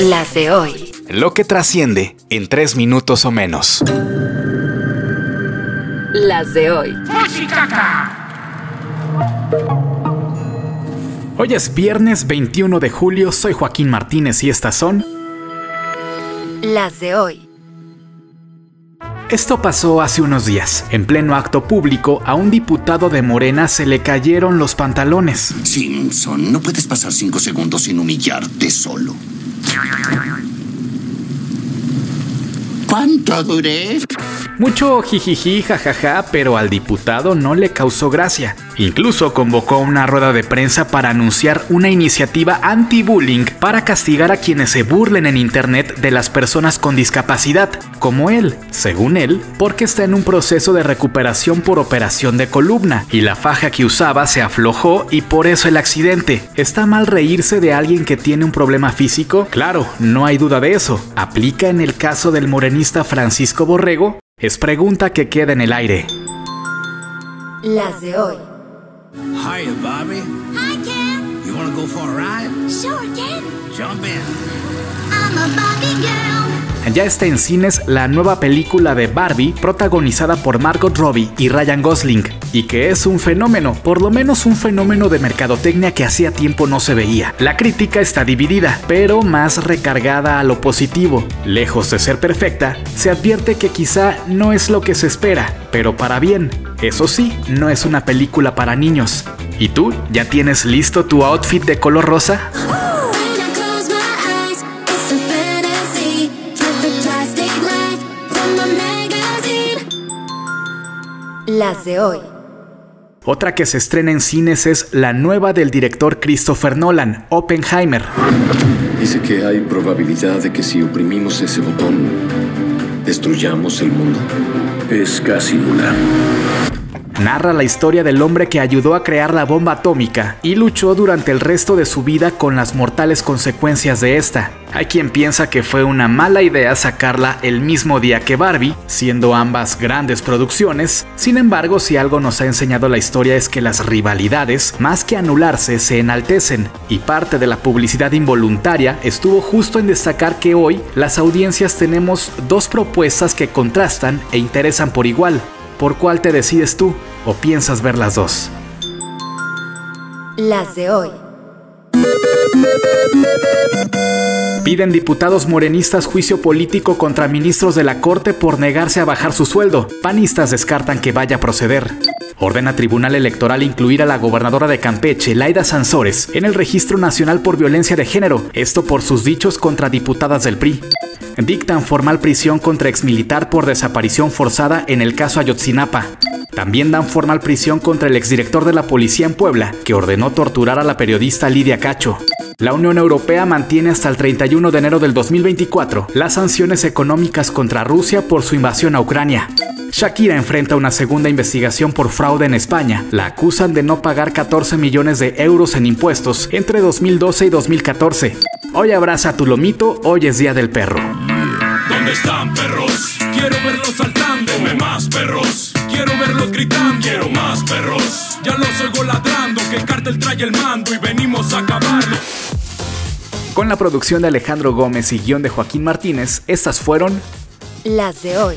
Las de hoy. Lo que trasciende en tres minutos o menos. Las de hoy. Hoy es viernes 21 de julio, soy Joaquín Martínez y estas son Las de hoy. Esto pasó hace unos días. En pleno acto público, a un diputado de Morena se le cayeron los pantalones. Simpson, no puedes pasar cinco segundos sin humillarte solo. ¿Cuánto duré? Mucho jijiji, jajaja, pero al diputado no le causó gracia. Incluso convocó una rueda de prensa para anunciar una iniciativa anti-bullying para castigar a quienes se burlen en internet de las personas con discapacidad, como él, según él, porque está en un proceso de recuperación por operación de columna y la faja que usaba se aflojó y por eso el accidente. ¿Está mal reírse de alguien que tiene un problema físico? Claro, no hay duda de eso. ¿Aplica en el caso del morenista Francisco Borrego? Es pregunta que queda en el aire. Las de hoy. Hiya, Bobby. Hi, Ken. You wanna go for a ride? Sure, Ken. Jump in. I'm a Barbie girl. Ya está en cines la nueva película de Barbie protagonizada por Margot Robbie y Ryan Gosling, y que es un fenómeno, por lo menos un fenómeno de mercadotecnia que hacía tiempo no se veía. La crítica está dividida, pero más recargada a lo positivo. Lejos de ser perfecta, se advierte que quizá no es lo que se espera, pero para bien. Eso sí, no es una película para niños. ¿Y tú? ¿Ya tienes listo tu outfit de color rosa? Las de hoy. Otra que se estrena en cines es la nueva del director Christopher Nolan, Oppenheimer. Dice que hay probabilidad de que si oprimimos ese botón, destruyamos el mundo. Es casi nula. Narra la historia del hombre que ayudó a crear la bomba atómica y luchó durante el resto de su vida con las mortales consecuencias de esta. Hay quien piensa que fue una mala idea sacarla el mismo día que Barbie, siendo ambas grandes producciones. Sin embargo, si algo nos ha enseñado la historia es que las rivalidades, más que anularse, se enaltecen, y parte de la publicidad involuntaria estuvo justo en destacar que hoy las audiencias tenemos dos propuestas que contrastan e interesan por igual. ¿Por cuál te decides tú o piensas ver las dos? Las de hoy. Piden diputados morenistas juicio político contra ministros de la Corte por negarse a bajar su sueldo. Panistas descartan que vaya a proceder. Ordena Tribunal Electoral incluir a la gobernadora de Campeche, Laida Sansores, en el Registro Nacional por Violencia de Género, esto por sus dichos contra diputadas del PRI. Dictan formal prisión contra exmilitar por desaparición forzada en el caso Ayotzinapa. También dan formal prisión contra el exdirector de la policía en Puebla, que ordenó torturar a la periodista Lidia Cacho. La Unión Europea mantiene hasta el 31 de enero del 2024 las sanciones económicas contra Rusia por su invasión a Ucrania. Shakira enfrenta una segunda investigación por fraude en España. La acusan de no pagar 14 millones de euros en impuestos entre 2012 y 2014. Hoy abraza tu lomito, hoy es Día del Perro. ¿Dónde están perros? Quiero verlos saltando. Más perros. Quiero verlos gritando. Quiero más perros. Ya los oigo ladrando. Que el cártel trae el mando y venimos a acabarlo. Con la producción de Alejandro Gómez y guion de Joaquín Martínez, estas fueron Las de hoy.